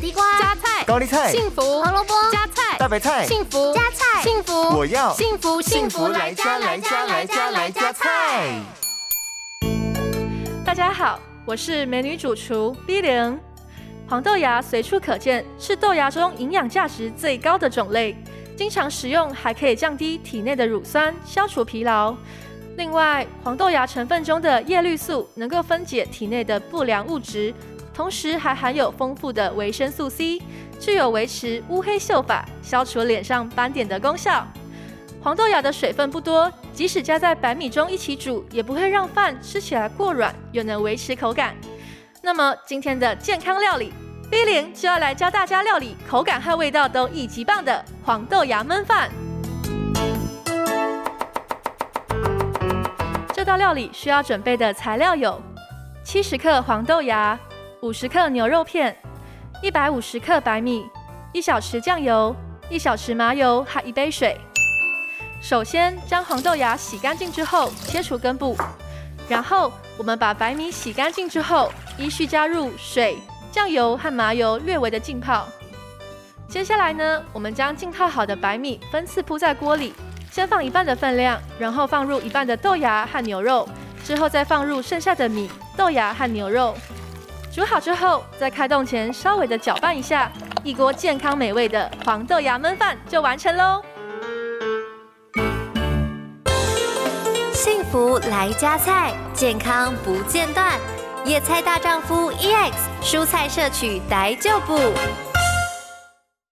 地瓜、加菜、高丽菜、幸福、胡萝卜、加菜、大白菜、幸福、加菜、幸福，我要幸福幸福来加来加来加来加菜。大家好，我是美女主厨 B 零。黄豆芽随处可见，是豆芽中营养价值最高的种类，经常食用还可以降低体内的乳酸，消除疲劳。另外，黄豆芽成分中的叶绿素能够分解体内的不良物质，同时还含有丰富的维生素 C，具有维持乌黑秀发、消除脸上斑点的功效。黄豆芽的水分不多，即使加在白米中一起煮，也不会让饭吃起来过软，又能维持口感。那么今天的健康料理，B 零就要来教大家料理口感和味道都一级棒的黄豆芽焖饭。这道料理需要准备的材料有：七十克黄豆芽、五十克牛肉片、一百五十克白米、一小匙酱油、一小匙麻油和一杯水。首先将黄豆芽洗干净之后切除根部，然后我们把白米洗干净之后依序加入水、酱油和麻油略微的浸泡。接下来呢，我们将浸泡好的白米分次铺在锅里。先放一半的分量，然后放入一半的豆芽和牛肉，之后再放入剩下的米、豆芽和牛肉。煮好之后，在开动前稍微的搅拌一下，一锅健康美味的黄豆芽焖饭就完成喽。幸福来加菜，健康不间断。野菜大丈夫 EX，蔬菜摄取逮就补。